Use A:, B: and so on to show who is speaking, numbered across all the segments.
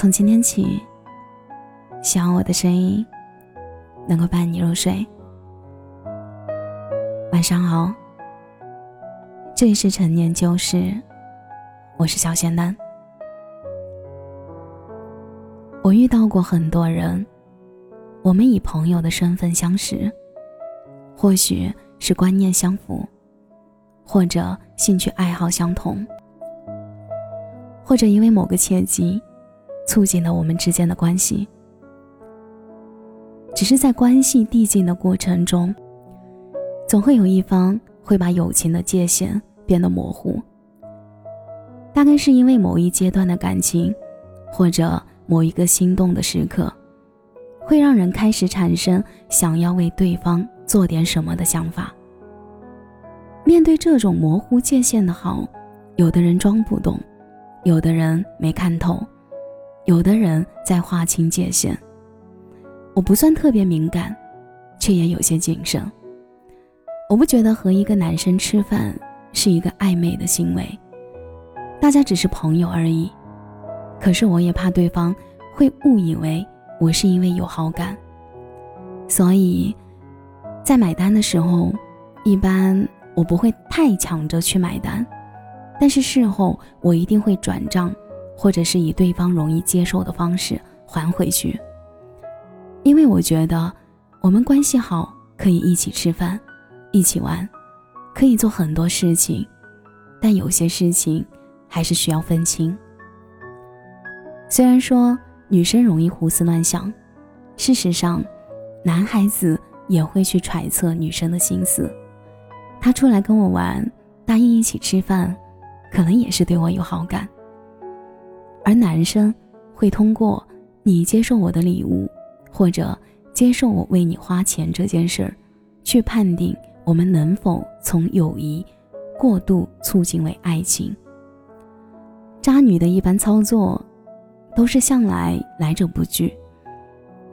A: 从今天起，希望我的声音能够伴你入睡。晚上好，这里是陈年旧事，我是小仙丹。我遇到过很多人，我们以朋友的身份相识，或许是观念相符，或者兴趣爱好相同，或者因为某个契机。促进了我们之间的关系，只是在关系递进的过程中，总会有一方会把友情的界限变得模糊。大概是因为某一阶段的感情，或者某一个心动的时刻，会让人开始产生想要为对方做点什么的想法。面对这种模糊界限的好，有的人装不懂，有的人没看透。有的人在划清界限，我不算特别敏感，却也有些谨慎。我不觉得和一个男生吃饭是一个暧昧的行为，大家只是朋友而已。可是我也怕对方会误以为我是因为有好感，所以，在买单的时候，一般我不会太抢着去买单，但是事后我一定会转账。或者是以对方容易接受的方式还回去，因为我觉得我们关系好，可以一起吃饭，一起玩，可以做很多事情，但有些事情还是需要分清。虽然说女生容易胡思乱想，事实上，男孩子也会去揣测女生的心思。他出来跟我玩，答应一起吃饭，可能也是对我有好感。而男生会通过你接受我的礼物，或者接受我为你花钱这件事儿，去判定我们能否从友谊过度促进为爱情。渣女的一般操作，都是向来来者不拒，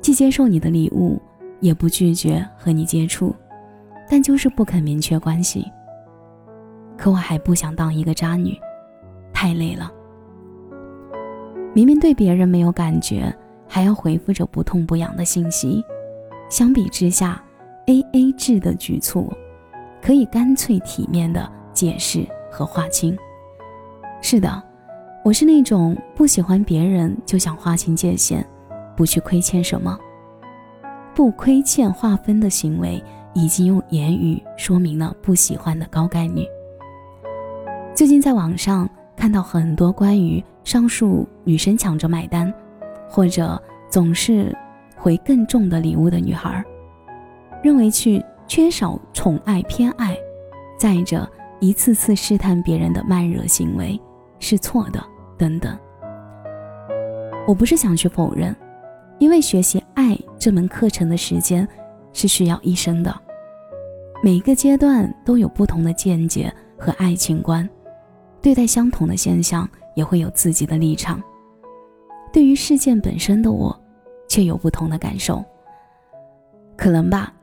A: 既接受你的礼物，也不拒绝和你接触，但就是不肯明确关系。可我还不想当一个渣女，太累了。明明对别人没有感觉，还要回复着不痛不痒的信息。相比之下，A A 制的局促，可以干脆体面的解释和划清。是的，我是那种不喜欢别人就想划清界限，不去亏欠什么，不亏欠划分的行为，已经用言语说明了不喜欢的高概率。最近在网上看到很多关于。上述女生抢着买单，或者总是回更重的礼物的女孩，认为去缺少宠爱偏爱，再者一次次试探别人的慢热行为是错的等等。我不是想去否认，因为学习爱这门课程的时间是需要一生的，每个阶段都有不同的见解和爱情观，对待相同的现象。也会有自己的立场，对于事件本身的我，却有不同的感受。可能吧，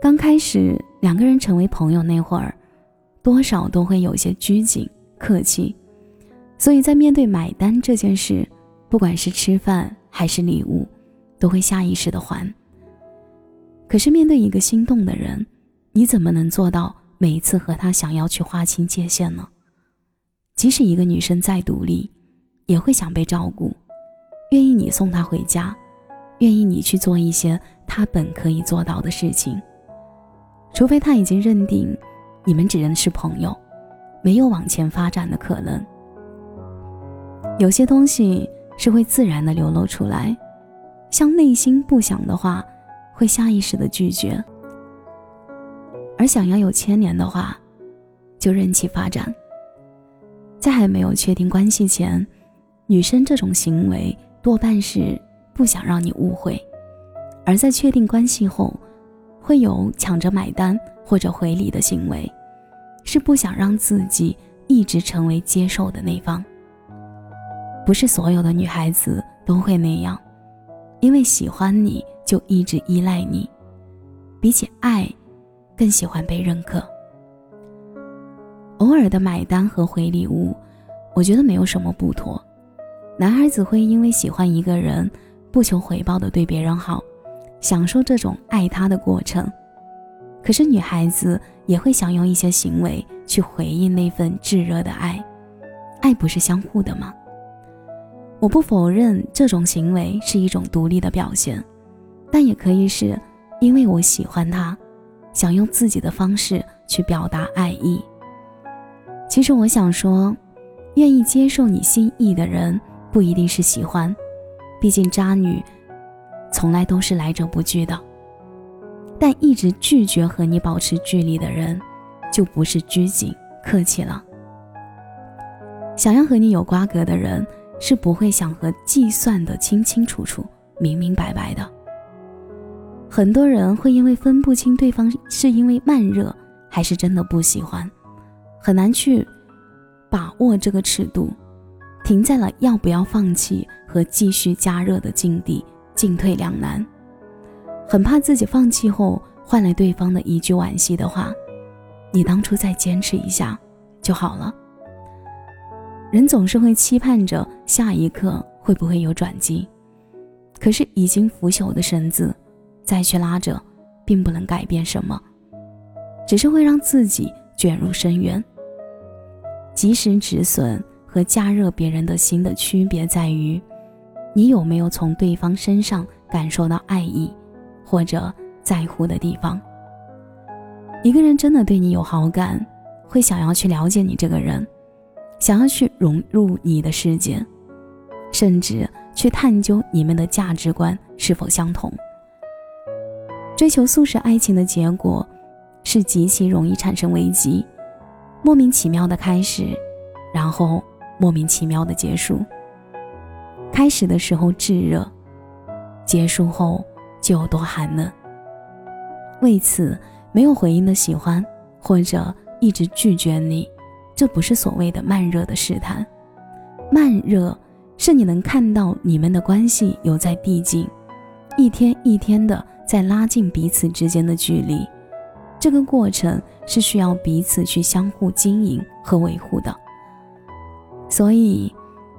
A: 刚开始两个人成为朋友那会儿，多少都会有些拘谨客气，所以在面对买单这件事，不管是吃饭还是礼物，都会下意识的还。可是面对一个心动的人，你怎么能做到每一次和他想要去划清界限呢？即使一个女生再独立，也会想被照顾，愿意你送她回家，愿意你去做一些她本可以做到的事情。除非他已经认定你们只能是朋友，没有往前发展的可能。有些东西是会自然的流露出来，像内心不想的话，会下意识的拒绝；而想要有牵连的话，就任其发展。在还没有确定关系前，女生这种行为多半是不想让你误会；而在确定关系后，会有抢着买单或者回礼的行为，是不想让自己一直成为接受的那方。不是所有的女孩子都会那样，因为喜欢你就一直依赖你，比起爱，更喜欢被认可。偶尔的买单和回礼物，我觉得没有什么不妥，男孩子会因为喜欢一个人，不求回报的对别人好，享受这种爱他的过程。可是女孩子也会想用一些行为去回应那份炙热的爱，爱不是相互的吗？我不否认这种行为是一种独立的表现，但也可以是因为我喜欢他，想用自己的方式去表达爱意。其实我想说，愿意接受你心意的人不一定是喜欢，毕竟渣女从来都是来者不拒的。但一直拒绝和你保持距离的人，就不是拘谨客气了。想要和你有瓜葛的人，是不会想和计算的清清楚楚、明明白白的。很多人会因为分不清对方是因为慢热还是真的不喜欢，很难去把握这个尺度，停在了要不要放弃和继续加热的境地，进退两难。很怕自己放弃后换来对方的一句惋惜的话：“你当初再坚持一下就好了。”人总是会期盼着下一刻会不会有转机，可是已经腐朽的绳子再去拉着，并不能改变什么，只是会让自己卷入深渊。及时止损和加热别人的心的区别在于，你有没有从对方身上感受到爱意。或者在乎的地方，一个人真的对你有好感，会想要去了解你这个人，想要去融入你的世界，甚至去探究你们的价值观是否相同。追求速食爱情的结果，是极其容易产生危机，莫名其妙的开始，然后莫名其妙的结束。开始的时候炙热，结束后。就有多寒冷。为此没有回应的喜欢，或者一直拒绝你，这不是所谓的慢热的试探。慢热是你能看到你们的关系有在递进，一天一天的在拉近彼此之间的距离。这个过程是需要彼此去相互经营和维护的。所以，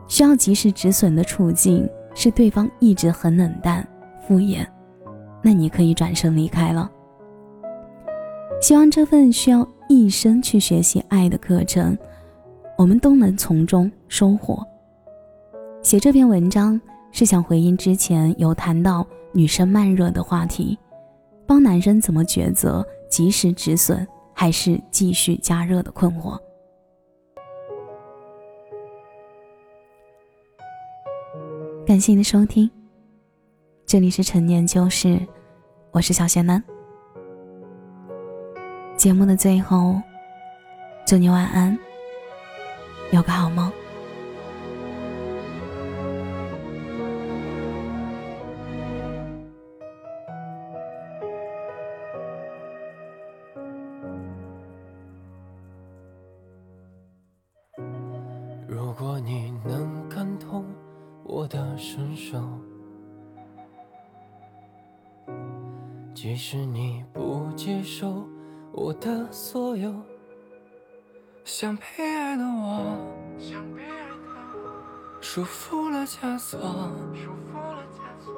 A: 需要及时止损的处境是对方一直很冷淡、敷衍。那你可以转身离开了。希望这份需要一生去学习爱的课程，我们都能从中收获。写这篇文章是想回应之前有谈到女生慢热的话题，帮男生怎么抉择及时止损还是继续加热的困惑。感谢您的收听。这里是陈年旧事，我是小仙男。节目的最后，祝你晚安，有个好梦。
B: 如果你能感同我的身受。即使你不接受我的所有，想被爱的我，想被爱的束缚了枷锁，束缚了枷锁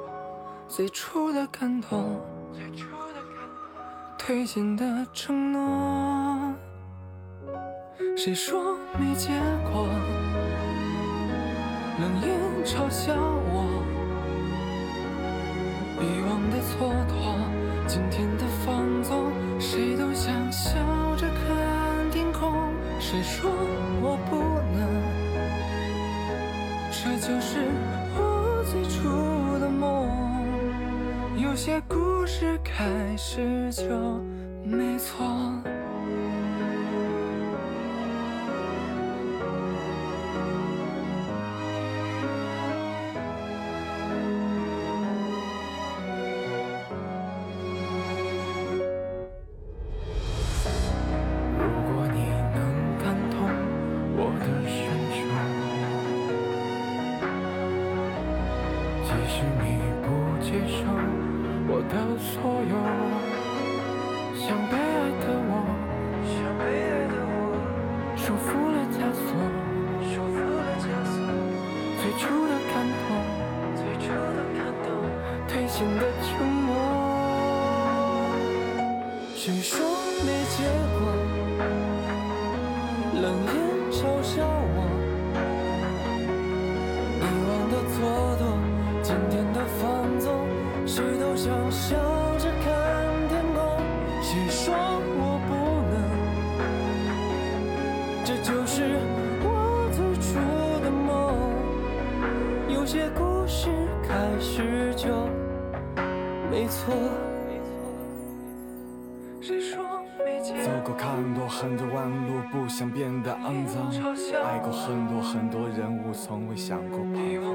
B: 最初的感动，推进的承诺，谁说没结果？冷眼嘲笑我，遗忘的蹉跎。今天的放纵，谁都想笑着看天空。谁说我不能？这就是我最初的梦。有些故事开始就没错。的所有，像被爱的我，像被爱的我，束缚了枷锁，束缚了枷锁，最初的感动，
C: 最初的感动，
B: 褪心的沉默。
C: 谁说没结果？冷眼嘲笑我，以往的蹉跎，今天的放。谁都想笑着看天空，谁说我不能？这就是我最初的梦，有些故事开始就没错。
D: 看多很多弯路，不想变得肮脏。爱过很多很多人物，从未想过彷徨。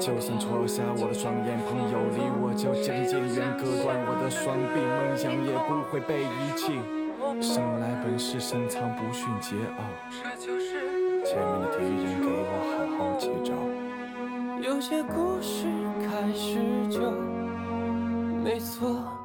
D: 就算戳瞎我的双眼，朋友离我就渐渐远，割断我的双臂，梦想也不会被遗弃。生来本是深藏不逊桀骜，
C: 这就是
D: 前面的敌人给我好好接招。
C: 有些故事开始就没错。